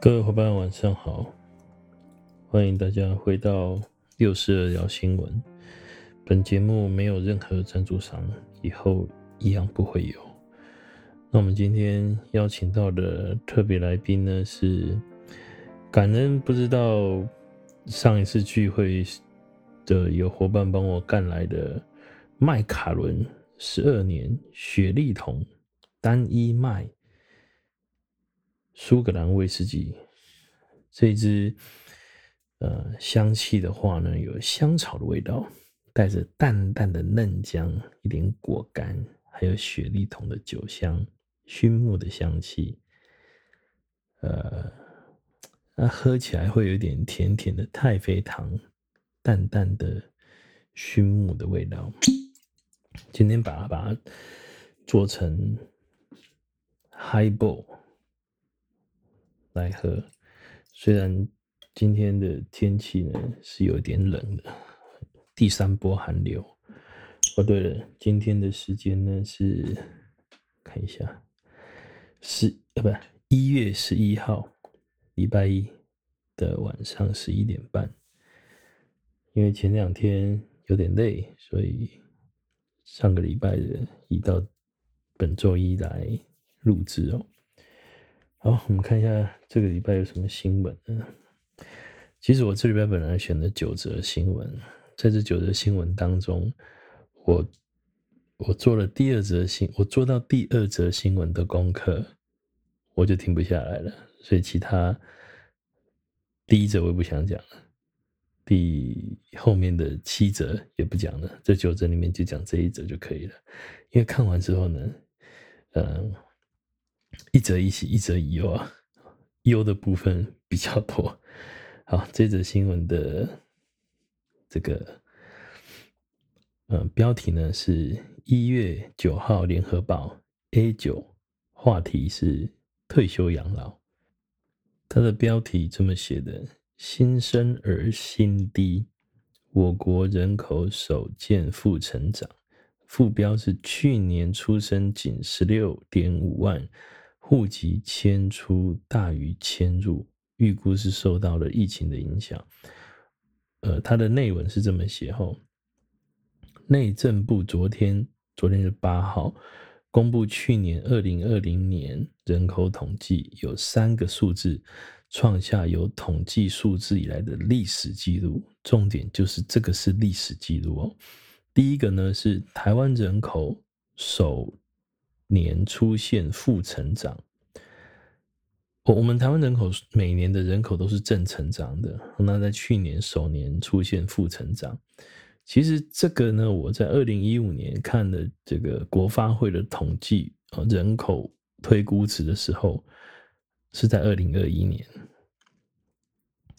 各位伙伴，晚上好！欢迎大家回到六四二聊新闻。本节目没有任何赞助商，以后一样不会有。那我们今天邀请到的特别来宾呢，是感恩不知道上一次聚会的有伙伴帮我干来的麦卡伦十二年雪莉桶单一麦。苏格兰威士忌这一支，呃，香气的话呢，有香草的味道，带着淡淡的嫩姜，一点果干，还有雪莉桶的酒香、熏木的香气。呃，那喝起来会有点甜甜的太妃糖，淡淡的熏木的味道。今天把它把它做成 highball。来喝，虽然今天的天气呢是有点冷的，第三波寒流。哦，对了，今天的时间呢是看一下，十呃不一月十一号，礼拜一的晚上十一点半。因为前两天有点累，所以上个礼拜的移到本周一来录制哦。好，我们看一下这个礼拜有什么新闻？其实我这礼拜本来选了九则新闻，在这九则新闻当中，我我做了第二则新，我做到第二则新闻的功课，我就停不下来了。所以其他第一则我也不想讲了，第后面的七则也不讲了，这九则里面就讲这一则就可以了。因为看完之后呢，嗯。一则一喜，一则一忧啊，忧的部分比较多。好，这则新闻的这个呃标题呢是一月九号联合报 A 九，话题是退休养老。它的标题这么写的：新生儿新低，我国人口首见负成长。副标是去年出生仅十六点五万。户籍迁出大于迁入，预估是受到了疫情的影响。呃，它的内文是这么写：吼，内政部昨天，昨天是八号，公布去年二零二零年人口统计，有三个数字创下有统计数字以来的历史记录。重点就是这个是历史记录哦。第一个呢是台湾人口首。年出现负成长，我我们台湾人口每年的人口都是正成长的，那在去年首年出现负成长，其实这个呢，我在二零一五年看的这个国发会的统计啊，人口推估值的时候，是在二零二一年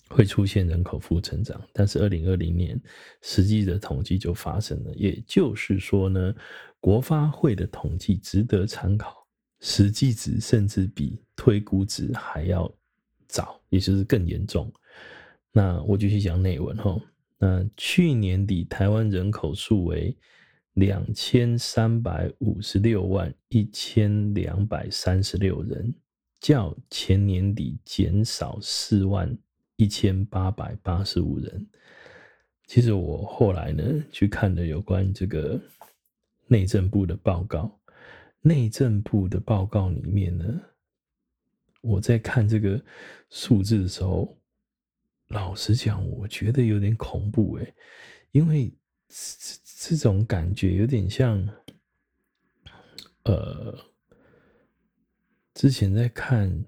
会出现人口负成长，但是二零二零年实际的统计就发生了，也就是说呢。国发会的统计值得参考，实际值甚至比推估值还要早，也就是更严重。那我继续讲内文哈。那去年底台湾人口数为两千三百五十六万一千两百三十六人，较前年底减少四万一千八百八十五人。其实我后来呢去看了有关这个。内政部的报告，内政部的报告里面呢，我在看这个数字的时候，老实讲，我觉得有点恐怖诶，因为这这种感觉有点像，呃，之前在看《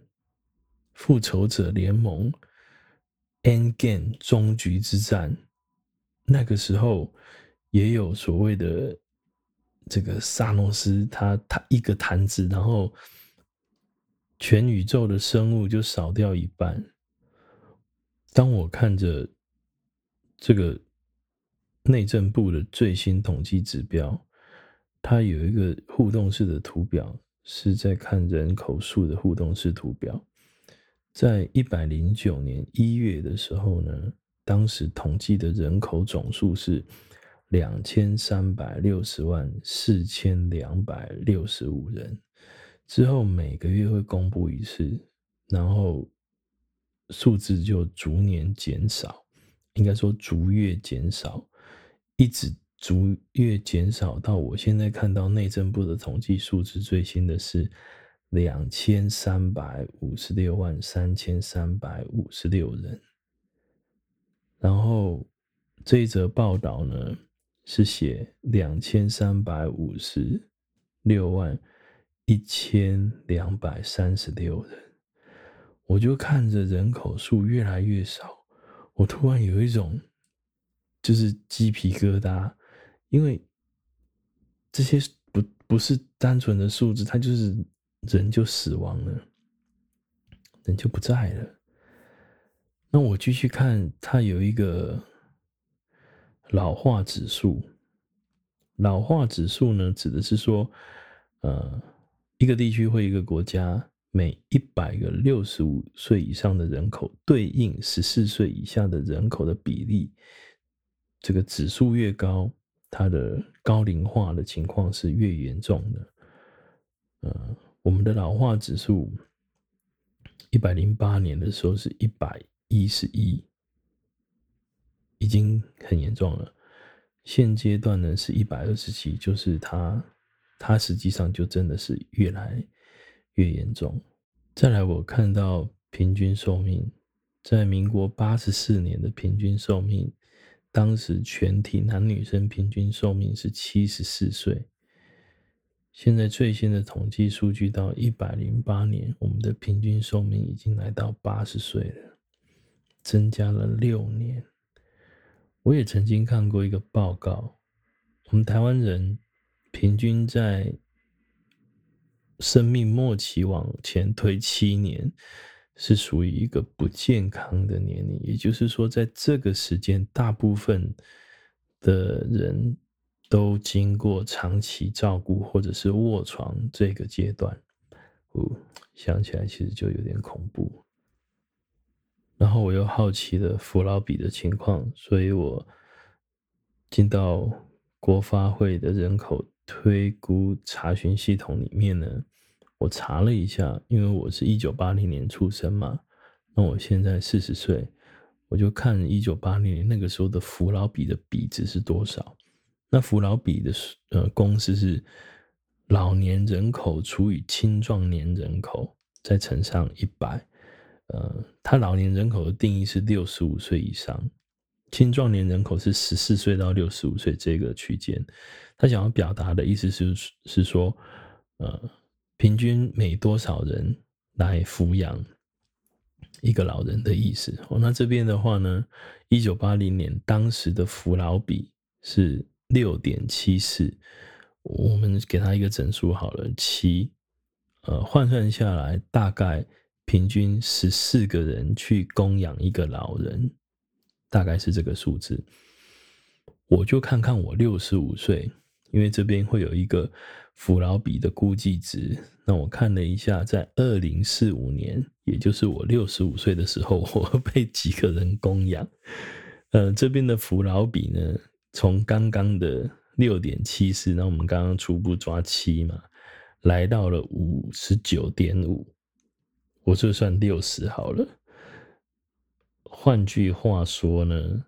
复仇者联盟》Endgame 终局之战，那个时候也有所谓的。这个萨诺斯他他一个弹指，然后全宇宙的生物就少掉一半。当我看着这个内政部的最新统计指标，它有一个互动式的图表，是在看人口数的互动式图表。在一百零九年一月的时候呢，当时统计的人口总数是。两千三百六十万四千两百六十五人，之后每个月会公布一次，然后数字就逐年减少，应该说逐月减少，一直逐月减少到我现在看到内政部的统计数字最新的是两千三百五十六万三千三百五十六人。然后这一则报道呢是写两千三百五十六万一千两百三十六人。我就看着人口数越来越少，我突然有一种就是鸡皮疙瘩，因为这些不不是单纯的数字，它就是人就死亡了，人就不在了。那我继续看，它有一个老化指数，老化指数呢，指的是说，呃，一个地区或一个国家。每一百个六十五岁以上的人口，对应十四岁以下的人口的比例，这个指数越高，它的高龄化的情况是越严重的。呃，我们的老化指数，一百零八年的时候是一百一十一，已经很严重了。现阶段呢是一百二十七，就是它，它实际上就真的是越来。越严重。再来，我看到平均寿命，在民国八十四年的平均寿命，当时全体男女生平均寿命是七十四岁。现在最新的统计数据到一百零八年，我们的平均寿命已经来到八十岁了，增加了六年。我也曾经看过一个报告，我们台湾人平均在生命末期往前推七年，是属于一个不健康的年龄。也就是说，在这个时间，大部分的人都经过长期照顾或者是卧床这个阶段。哦，想起来其实就有点恐怖。然后我又好奇的扶老比的情况，所以我进到国发会的人口推估查询系统里面呢。我查了一下，因为我是一九八零年出生嘛，那我现在四十岁，我就看一九八零年那个时候的扶老比的比值是多少。那扶老比的呃公式是老年人口除以青壮年人口再乘上一百。呃，他老年人口的定义是六十五岁以上，青壮年人口是十四岁到六十五岁这个区间。他想要表达的意思是是说，呃。平均每多少人来抚养一个老人的意思？哦，那这边的话呢，一九八零年当时的扶老比是六点七四，我们给他一个整数好了，七，呃，换算下来大概平均十四个人去供养一个老人，大概是这个数字。我就看看我六十五岁，因为这边会有一个。扶老比的估计值，那我看了一下，在二零四五年，也就是我六十五岁的时候，我被几个人供养？呃，这边的扶老比呢，从刚刚的六点七四，那我们刚刚初步抓七嘛，来到了五十九点五，我就算六十好了。换句话说呢，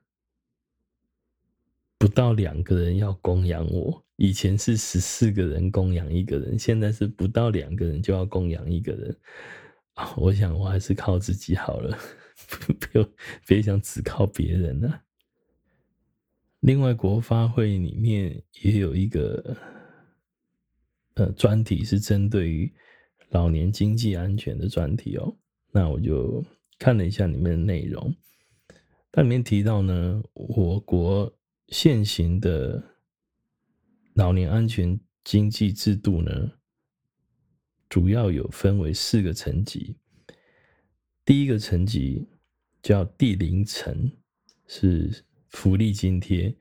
不到两个人要供养我。以前是十四个人供养一个人，现在是不到两个人就要供养一个人。我想我还是靠自己好了，不 用别想只靠别人了。另外，国发会里面也有一个呃专题，是针对于老年经济安全的专题哦。那我就看了一下里面的内容，它里面提到呢，我国现行的。老年安全经济制度呢，主要有分为四个层级。第一个层级叫第零层，是福利津贴。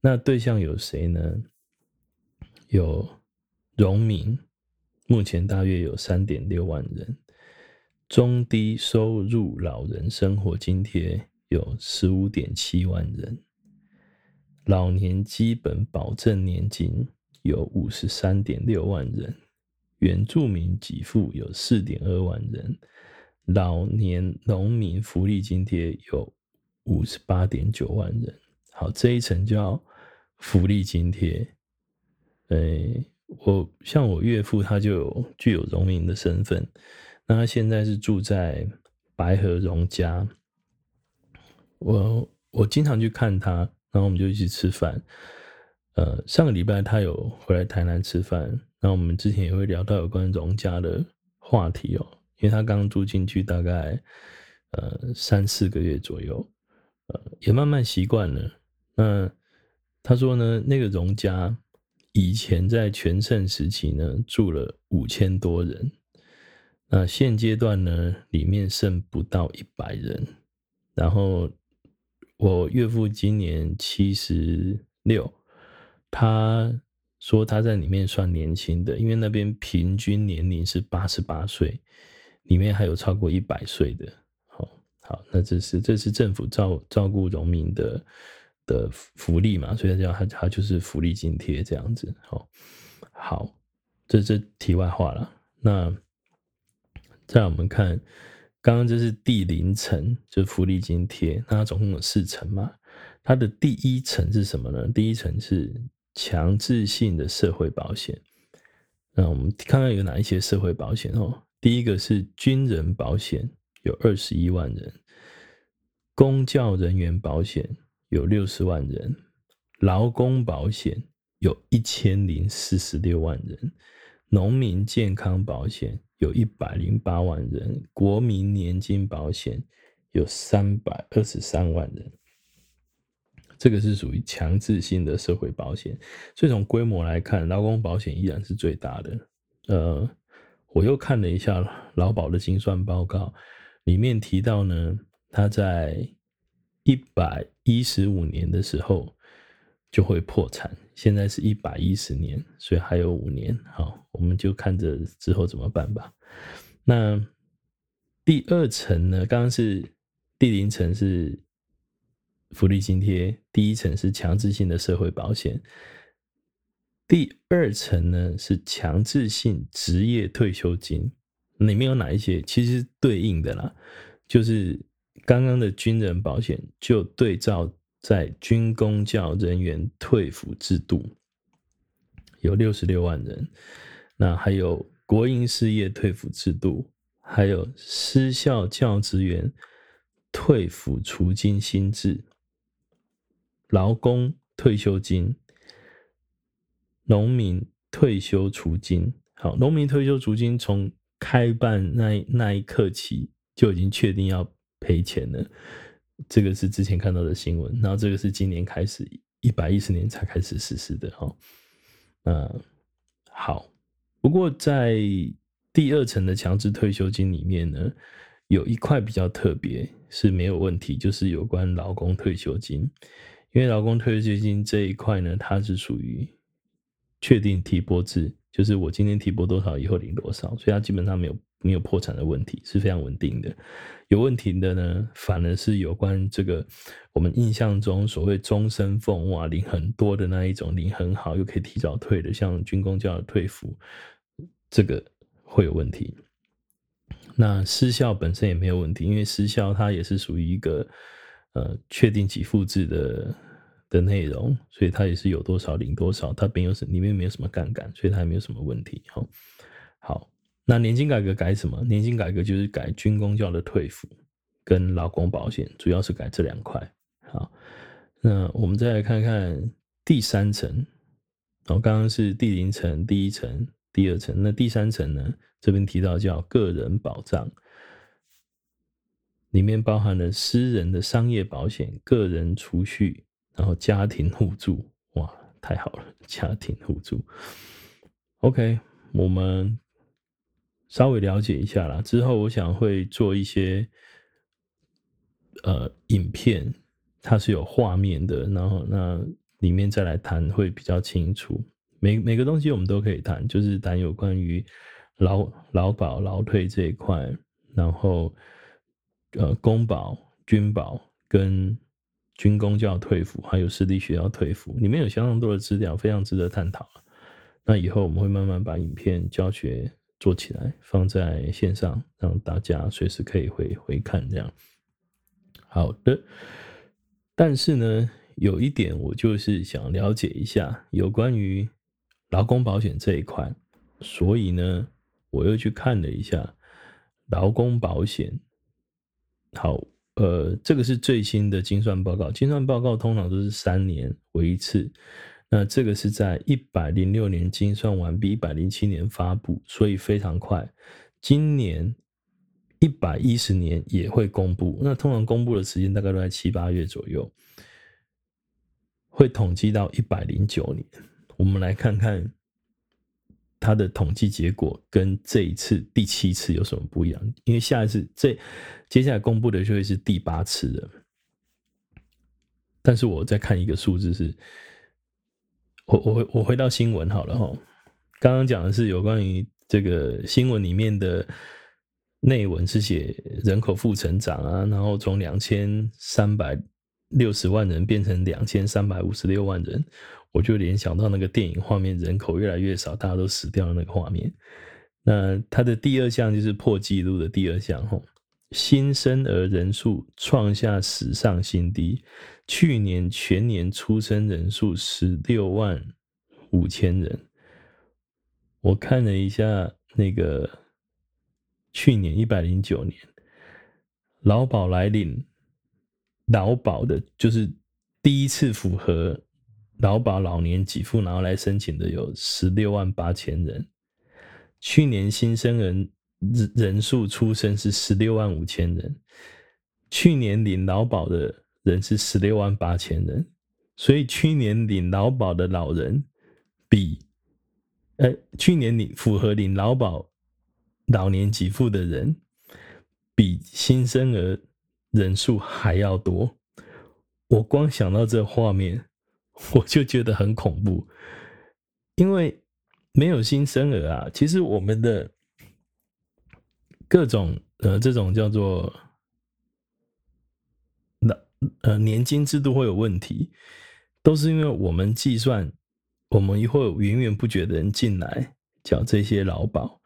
那对象有谁呢？有农民，目前大约有三点六万人；中低收入老人生活津贴有十五点七万人。老年基本保证年金有五十三点六万人，原住民给付有四点二万人，老年农民福利津贴有五十八点九万人。好，这一层叫福利津贴。诶，我像我岳父，他就有具有农民的身份，那他现在是住在白河荣家。我我经常去看他，然后我们就一起吃饭。呃，上个礼拜他有回来台南吃饭，然后我们之前也会聊到有关荣家的话题哦，因为他刚住进去大概呃三四个月左右，呃，也慢慢习惯了。那他说呢，那个荣家以前在全盛时期呢住了五千多人，那现阶段呢里面剩不到一百人，然后。我岳父今年七十六，他说他在里面算年轻的，因为那边平均年龄是八十八岁，里面还有超过一百岁的。好，好，那这是这是政府照照顾农民的的福利嘛，所以叫它它就是福利津贴这样子。好，好，这这题外话了。那再我们看。刚刚这是第零层，就是福利津贴，那它总共有四层嘛。它的第一层是什么呢？第一层是强制性的社会保险。那我们看看有哪一些社会保险哦。第一个是军人保险，有二十一万人；公教人员保险有六十万人；劳工保险有一千零四十六万人；农民健康保险。有一百零八万人，国民年金保险有三百二十三万人，这个是属于强制性的社会保险。所以从规模来看，劳工保险依然是最大的。呃，我又看了一下劳保的精算报告，里面提到呢，他在一百一十五年的时候就会破产。现在是一百一十年，所以还有五年，好，我们就看着之后怎么办吧。那第二层呢？刚刚是第零层是福利津贴，第一层是强制性的社会保险，第二层呢是强制性职业退休金。里面有哪一些？其实对应的啦，就是刚刚的军人保险就对照。在军公教人员退抚制度有六十六万人，那还有国营事业退抚制度，还有私校教职员退抚除金新制，劳工退休金，农民退休除金。好，农民退休除金从开办那那一刻起就已经确定要赔钱了。这个是之前看到的新闻，然后这个是今年开始一百一十年才开始实施的哈。嗯，好，不过在第二层的强制退休金里面呢，有一块比较特别是没有问题，就是有关劳工退休金，因为劳工退休金这一块呢，它是属于确定提拨制，就是我今天提拨多少，以后领多少，所以它基本上没有。没有破产的问题，是非常稳定的。有问题的呢，反而是有关这个我们印象中所谓终身俸哇，领很多的那一种，领很好又可以提早退的，像军公教的退服，这个会有问题。那失效本身也没有问题，因为失效它也是属于一个呃确定给付制的的内容，所以它也是有多少领多少，它没有什里面没有什么杠杆，所以它也没有什么问题。好，好。那年金改革改什么？年金改革就是改军公教的退抚跟劳工保险，主要是改这两块。好，那我们再来看看第三层。然后刚刚是第零层、第一层、第二层，那第三层呢？这边提到叫个人保障，里面包含了私人的商业保险、个人储蓄，然后家庭互助。哇，太好了，家庭互助。OK，我们。稍微了解一下啦，之后我想会做一些呃影片，它是有画面的，然后那里面再来谈会比较清楚。每每个东西我们都可以谈，就是谈有关于劳劳保、劳退这一块，然后呃公保、军保跟军公教退抚，还有私立学校退抚，里面有相当多的资料，非常值得探讨。那以后我们会慢慢把影片教学。做起来，放在线上，让大家随时可以回回看。这样，好的。但是呢，有一点我就是想了解一下有关于劳工保险这一块，所以呢，我又去看了一下劳工保险。好，呃，这个是最新的精算报告，精算报告通常都是三年为一次。那这个是在一百零六年精算完毕，一百零七年发布，所以非常快。今年一百一十年也会公布，那通常公布的时间大概都在七八月左右，会统计到一百零九年。我们来看看它的统计结果跟这一次第七次有什么不一样？因为下一次这接下来公布的就会是第八次了。但是我再看一个数字是。我我回我回到新闻好了哈，刚刚讲的是有关于这个新闻里面的内文是写人口负成长啊，然后从两千三百六十万人变成两千三百五十六万人，我就联想到那个电影画面，人口越来越少，大家都死掉的那个画面。那它的第二项就是破纪录的第二项哈，新生儿人数创下史上新低。去年全年出生人数十六万五千人，我看了一下那个去年一百零九年劳保来领劳保的，就是第一次符合劳保老年给付然后来申请的有十六万八千人，去年新生人人数出生是十六万五千人，去年领劳保的。人是十六万八千人，所以去年领劳保的老人比，呃，去年领符合领劳保老年给付的人比新生儿人数还要多。我光想到这画面，我就觉得很恐怖，因为没有新生儿啊。其实我们的各种呃，这种叫做。呃，年金制度会有问题，都是因为我们计算，我们一会有源源不绝的人进来缴这些劳保，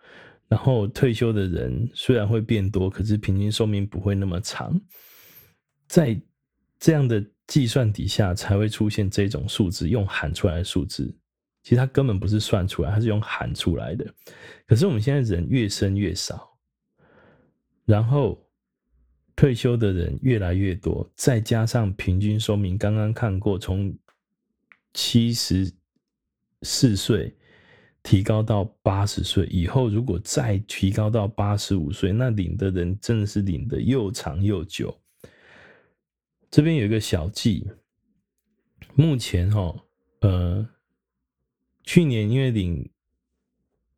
然后退休的人虽然会变多，可是平均寿命不会那么长，在这样的计算底下，才会出现这种数字，用喊出来的数字，其实它根本不是算出来，它是用喊出来的。可是我们现在人越生越少，然后。退休的人越来越多，再加上平均寿命，刚刚看过，从七十四岁提高到八十岁以后，如果再提高到八十五岁，那领的人真的是领的又长又久。这边有一个小记，目前哈，呃，去年因为领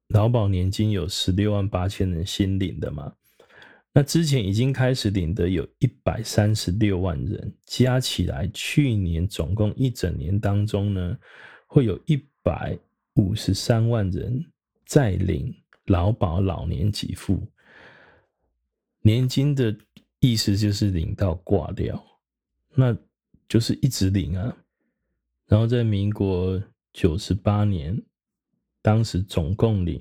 劳保年金有十六万八千人新领的嘛。那之前已经开始领的有一百三十六万人，加起来去年总共一整年当中呢，会有一百五十三万人在领劳保老年给付。年金的意思就是领到挂掉，那就是一直领啊。然后在民国九十八年，当时总共领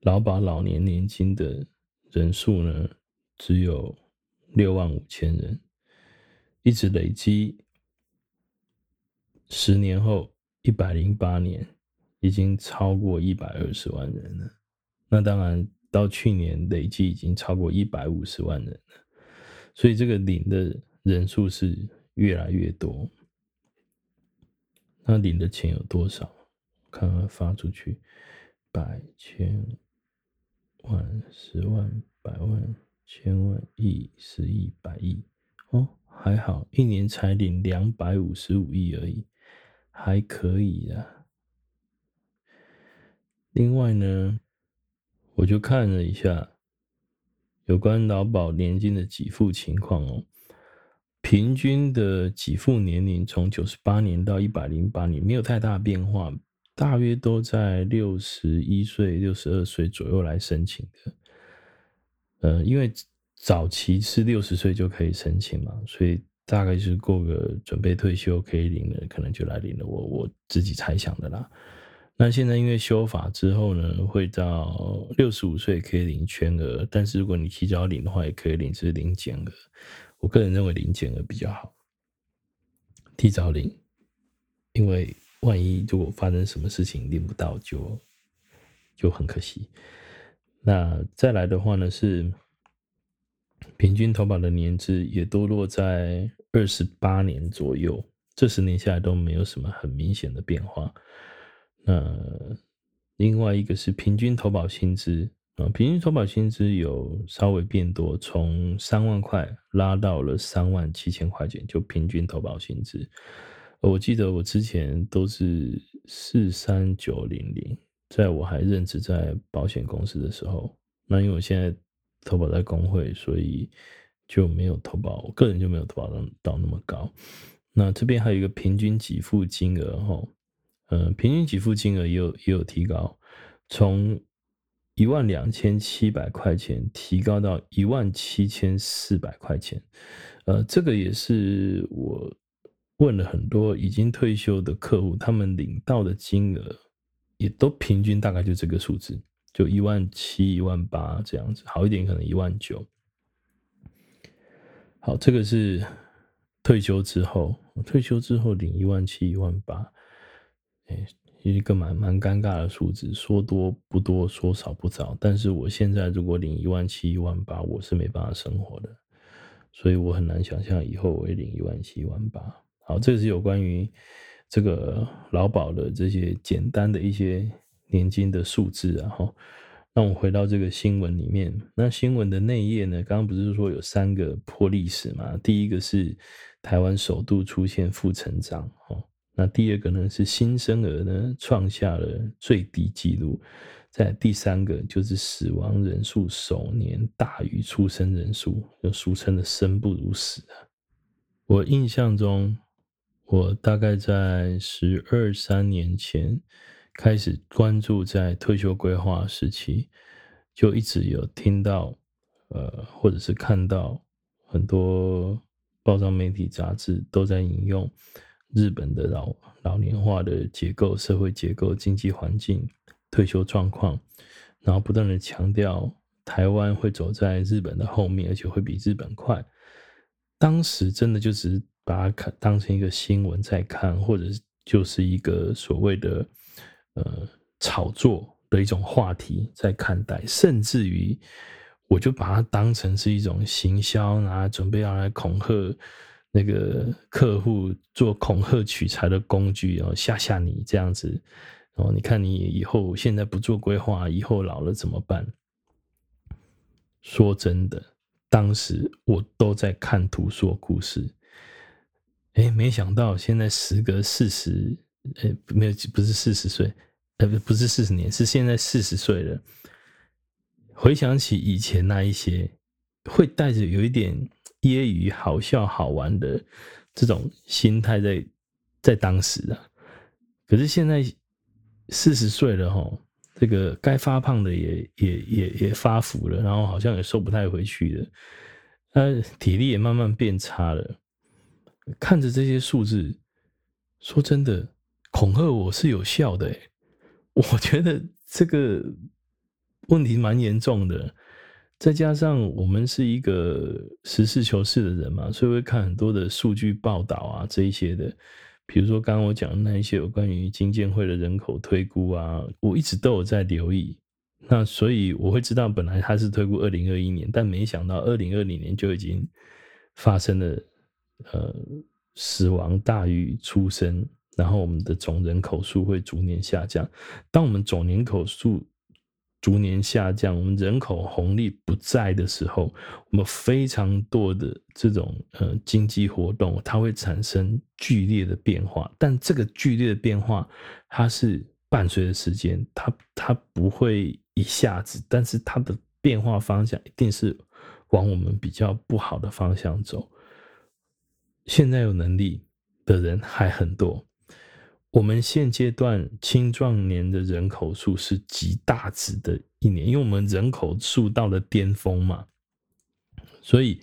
劳保老年年金的人数呢，只有六万五千人，一直累积，十年后一百零八年已经超过一百二十万人了。那当然，到去年累计已经超过一百五十万人了。所以这个领的人数是越来越多。那领的钱有多少？看看发出去，百千万、十万、百万。千万亿、十亿、百亿，哦，还好，一年才领两百五十五亿而已，还可以啊。另外呢，我就看了一下有关劳保年金的给付情况哦，平均的给付年龄从九十八年到一百零八年没有太大变化，大约都在六十一岁、六十二岁左右来申请的。呃，因为早期是六十岁就可以申请嘛，所以大概是过个准备退休可以领了，可能就来领了。我我自己猜想的啦。那现在因为修法之后呢，会到六十五岁可以领全额，但是如果你提早领的话，也可以领，只是领减额。我个人认为领减额比较好，提早领，因为万一如果发生什么事情领不到，就就很可惜。那再来的话呢，是平均投保的年资也都落在二十八年左右，这十年下来都没有什么很明显的变化。那另外一个是平均投保薪资啊，平均投保薪资有稍微变多，从三万块拉到了三万七千块钱，就平均投保薪资。我记得我之前都是四三九零零，在我还任职在保险公司的时候，那因为我现在投保在工会，所以就没有投保，我个人就没有投保到到那么高。那这边还有一个平均给付金额哈。呃，平均给付金额也有也有提高，从一万两千七百块钱提高到一万七千四百块钱。呃，这个也是我问了很多已经退休的客户，他们领到的金额也都平均大概就这个数字，就一万七、一万八这样子，好一点可能一万九。好，这个是退休之后，退休之后领一万七、一万八。哎，一个蛮蛮尴尬的数字，说多不多，说少不少。但是我现在如果领一万七、一万八，我是没办法生活的，所以我很难想象以后我会领一万七、一万八。好，这是有关于这个劳保的这些简单的一些年金的数字啊。哈，那我回到这个新闻里面，那新闻的内页呢，刚刚不是说有三个破历史嘛？第一个是台湾首度出现负成长，哈。那第二个呢，是新生儿呢创下了最低纪录，在第三个就是死亡人数首年大于出生人数，就俗称的生不如死啊。我印象中，我大概在十二三年前开始关注在退休规划时期，就一直有听到，呃，或者是看到很多报章媒体杂志都在引用。日本的老老年化的结构、社会结构、经济环境、退休状况，然后不断的强调台湾会走在日本的后面，而且会比日本快。当时真的就只是把它看当成一个新闻在看，或者就是一个所谓的呃炒作的一种话题在看待，甚至于我就把它当成是一种行销，然后准备要来恐吓。那个客户做恐吓取财的工具，然后吓吓你这样子，然后你看你以后现在不做规划，以后老了怎么办？说真的，当时我都在看图说故事，哎，没想到现在时隔四十，哎，没有，不是四十岁，呃，不，不是四十年，是现在四十岁了。回想起以前那一些，会带着有一点。揶揄好笑好玩的这种心态在在当时啊，可是现在四十岁了哈，这个该发胖的也也也也发福了，然后好像也瘦不太回去了，呃，体力也慢慢变差了。看着这些数字，说真的，恐吓我是有效的，我觉得这个问题蛮严重的。再加上我们是一个实事求是的人嘛，所以会看很多的数据报道啊，这一些的，比如说刚刚我讲的那一些有关于金建会的人口推估啊，我一直都有在留意。那所以我会知道，本来他是推估二零二一年，但没想到二零二零年就已经发生了，呃，死亡大于出生，然后我们的总人口数会逐年下降。当我们总人口数逐年下降，我们人口红利不在的时候，我们非常多的这种呃经济活动，它会产生剧烈的变化。但这个剧烈的变化，它是伴随着时间，它它不会一下子，但是它的变化方向一定是往我们比较不好的方向走。现在有能力的人还很多。我们现阶段青壮年的人口数是极大值的一年，因为我们人口数到了巅峰嘛，所以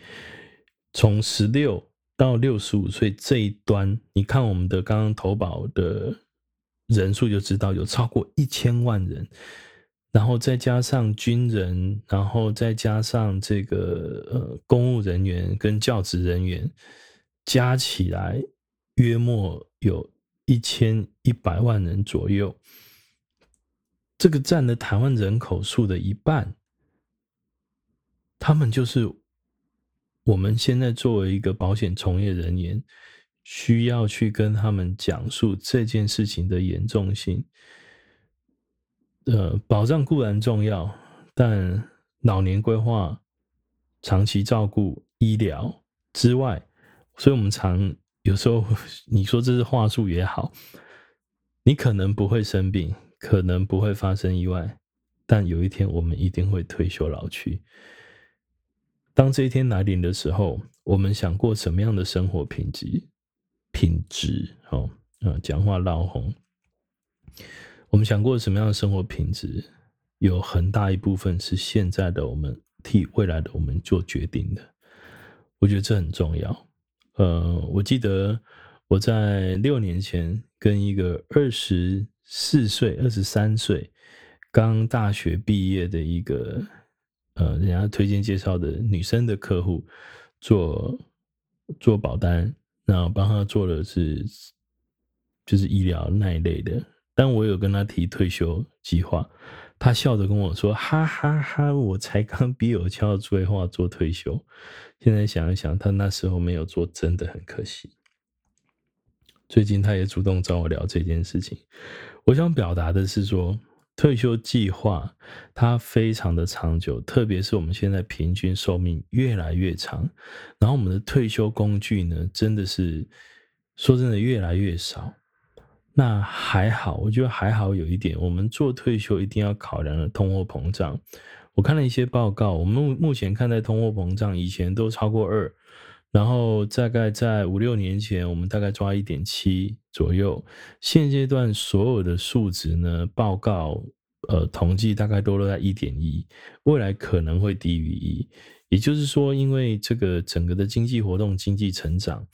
从十六到六十五岁这一端，你看我们的刚刚投保的人数就知道有超过一千万人，然后再加上军人，然后再加上这个呃公务人员跟教职人员，加起来约莫有一千一百万人左右，这个占了台湾人口数的一半，他们就是我们现在作为一个保险从业人员。需要去跟他们讲述这件事情的严重性。呃，保障固然重要，但老年规划、长期照顾、医疗之外，所以我们常有时候你说这是话术也好，你可能不会生病，可能不会发生意外，但有一天我们一定会退休老去。当这一天来临的时候，我们想过什么样的生活品质？品质哦，啊，讲话老红。我们想过什么样的生活品质？有很大一部分是现在的我们替未来的我们做决定的。我觉得这很重要。呃，我记得我在六年前跟一个二十四岁、二十三岁刚大学毕业的一个呃，人家推荐介绍的女生的客户做做保单。然后帮他做的是，就是医疗那一类的，但我有跟他提退休计划，他笑着跟我说：“哈哈哈，我才刚毕业，我就要规划做退休。”现在想一想，他那时候没有做，真的很可惜。最近他也主动找我聊这件事情，我想表达的是说。退休计划它非常的长久，特别是我们现在平均寿命越来越长，然后我们的退休工具呢，真的是说真的越来越少。那还好，我觉得还好有一点，我们做退休一定要考量的通货膨胀。我看了一些报告，我们目目前看待通货膨胀，以前都超过二。然后大概在五六年前，我们大概抓一点七左右。现阶段所有的数值呢，报告呃统计大概都落在一点一，未来可能会低于一。也就是说，因为这个整个的经济活动、经济成长，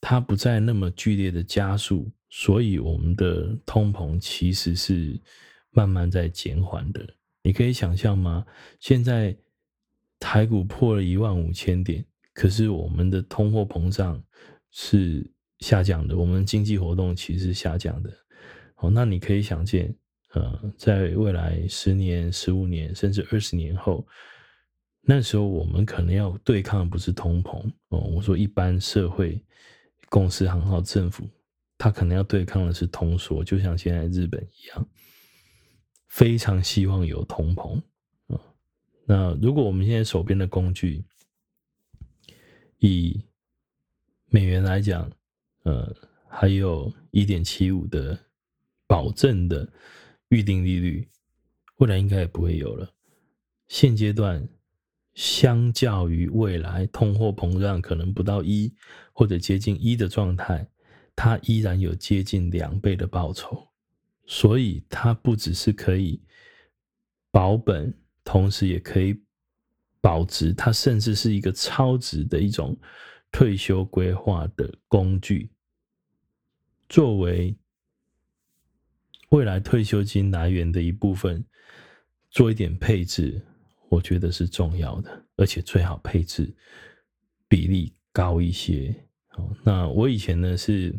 它不再那么剧烈的加速，所以我们的通膨其实是慢慢在减缓的。你可以想象吗？现在台股破了一万五千点。可是我们的通货膨胀是下降的，我们经济活动其实下降的。好，那你可以想见，呃，在未来十年、十五年甚至二十年后，那时候我们可能要对抗的不是通膨哦。我说一般社会、公司行号、政府，他可能要对抗的是通缩，就像现在日本一样，非常希望有通膨啊。那如果我们现在手边的工具，以美元来讲，呃，还有一点七五的保证的预定利率，未来应该也不会有了。现阶段，相较于未来通货膨胀可能不到一或者接近一的状态，它依然有接近两倍的报酬，所以它不只是可以保本，同时也可以。保值，它甚至是一个超值的一种退休规划的工具。作为未来退休金来源的一部分，做一点配置，我觉得是重要的，而且最好配置比例高一些。那我以前呢是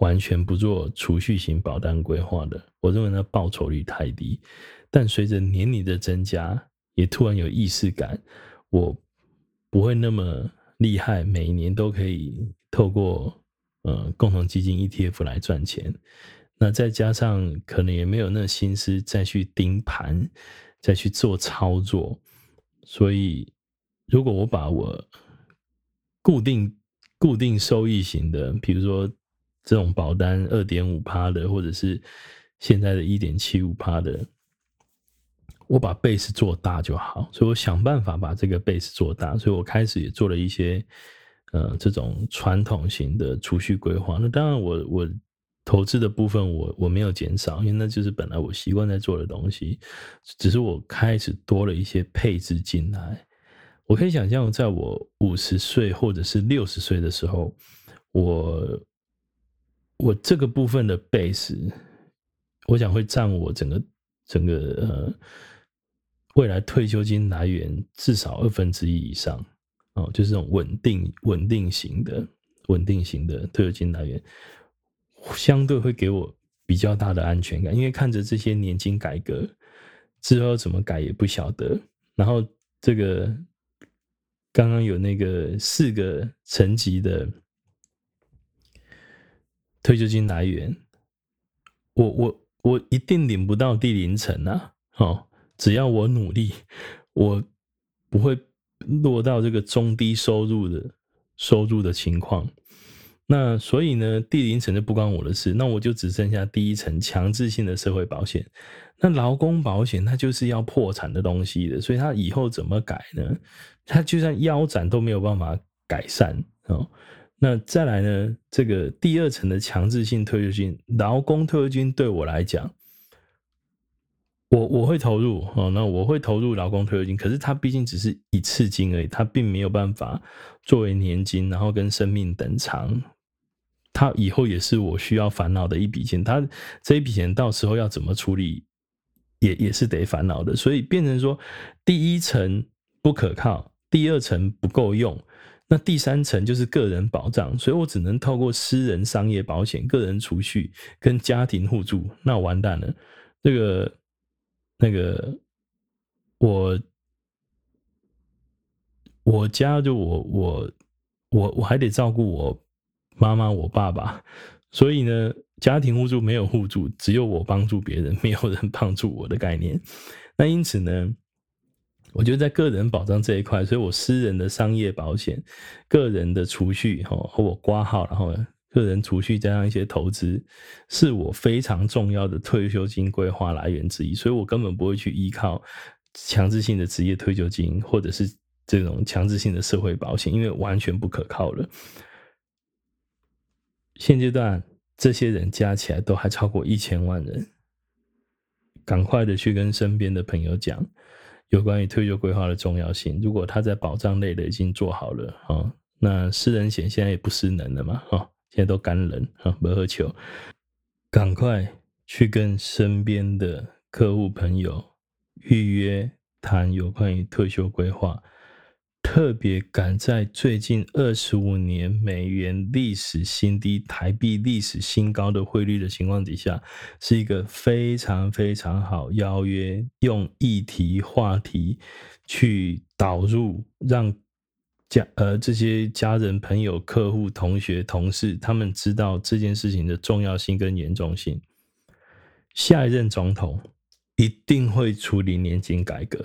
完全不做储蓄型保单规划的，我认为那报酬率太低。但随着年龄的增加，也突然有意识感，我不会那么厉害，每一年都可以透过呃共同基金 ETF 来赚钱。那再加上可能也没有那心思再去盯盘，再去做操作。所以，如果我把我固定固定收益型的，比如说这种保单二点五趴的，或者是现在的一点七五趴的。我把 base 做大就好，所以我想办法把这个 base 做大，所以我开始也做了一些，呃，这种传统型的储蓄规划。那当然我，我我投资的部分我我没有减少，因为那就是本来我习惯在做的东西，只是我开始多了一些配置进来。我可以想象，在我五十岁或者是六十岁的时候，我我这个部分的 base 我想会占我整个整个呃未来退休金来源至少二分之一以上哦，就是这种稳定稳定型的稳定型的退休金来源，相对会给我比较大的安全感，因为看着这些年金改革之后怎么改也不晓得，然后这个刚刚有那个四个层级的退休金来源，我我。我一定领不到第零层啊！哦，只要我努力，我不会落到这个中低收入的收入的情况。那所以呢，第零层就不关我的事。那我就只剩下第一层强制性的社会保险。那劳工保险它就是要破产的东西的，所以它以后怎么改呢？它就算腰斩都没有办法改善哦。那再来呢？这个第二层的强制性退休金，劳工退休金对我来讲，我我会投入哦。那我会投入劳工退休金，可是它毕竟只是一次金而已，它并没有办法作为年金，然后跟生命等长。它以后也是我需要烦恼的一笔钱。它这一笔钱到时候要怎么处理，也也是得烦恼的。所以变成说，第一层不可靠，第二层不够用。那第三层就是个人保障，所以我只能透过私人商业保险、个人储蓄跟家庭互助。那完蛋了，这个那个我我家就我我我我还得照顾我妈妈、我爸爸，所以呢，家庭互助没有互助，只有我帮助别人，没有人帮助我的概念。那因此呢，我觉得在个人保障这一块，所以我私人的商业保险、个人的储蓄，哈，和我挂号，然后个人储蓄加上一些投资，是我非常重要的退休金规划来源之一。所以我根本不会去依靠强制性的职业退休金，或者是这种强制性的社会保险，因为完全不可靠了。现阶段这些人加起来都还超过一千万人，赶快的去跟身边的朋友讲。有关于退休规划的重要性，如果他在保障类的已经做好了啊，那私人险现在也不失能了嘛，哈，现在都干冷啊，不喝酒，赶快去跟身边的客户朋友预约谈有关于退休规划。特别赶在最近二十五年美元历史新低、台币历史新高的汇率的情况底下，是一个非常非常好邀约，用议题话题去导入，让家呃这些家人、朋友、客户、同学、同事他们知道这件事情的重要性跟严重性。下一任总统一定会处理年金改革，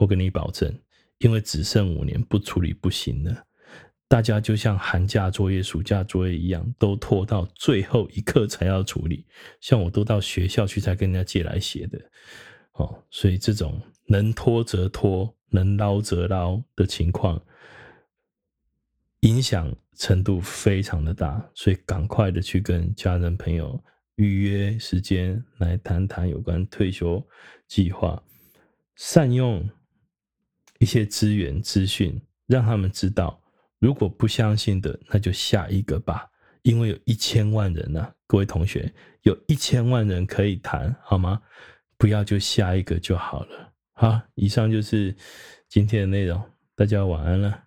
我跟你保证。因为只剩五年不处理不行了，大家就像寒假作业、暑假作业一样，都拖到最后一刻才要处理。像我都到学校去才跟人家借来写的，哦，所以这种能拖则拖，能捞则捞的情况，影响程度非常的大，所以赶快的去跟家人朋友预约时间来谈谈有关退休计划，善用。一些资源资讯，让他们知道，如果不相信的，那就下一个吧。因为有一千万人呢、各位同学，有一千万人可以谈，好吗？不要就下一个就好了。好，以上就是今天的内容，大家晚安了。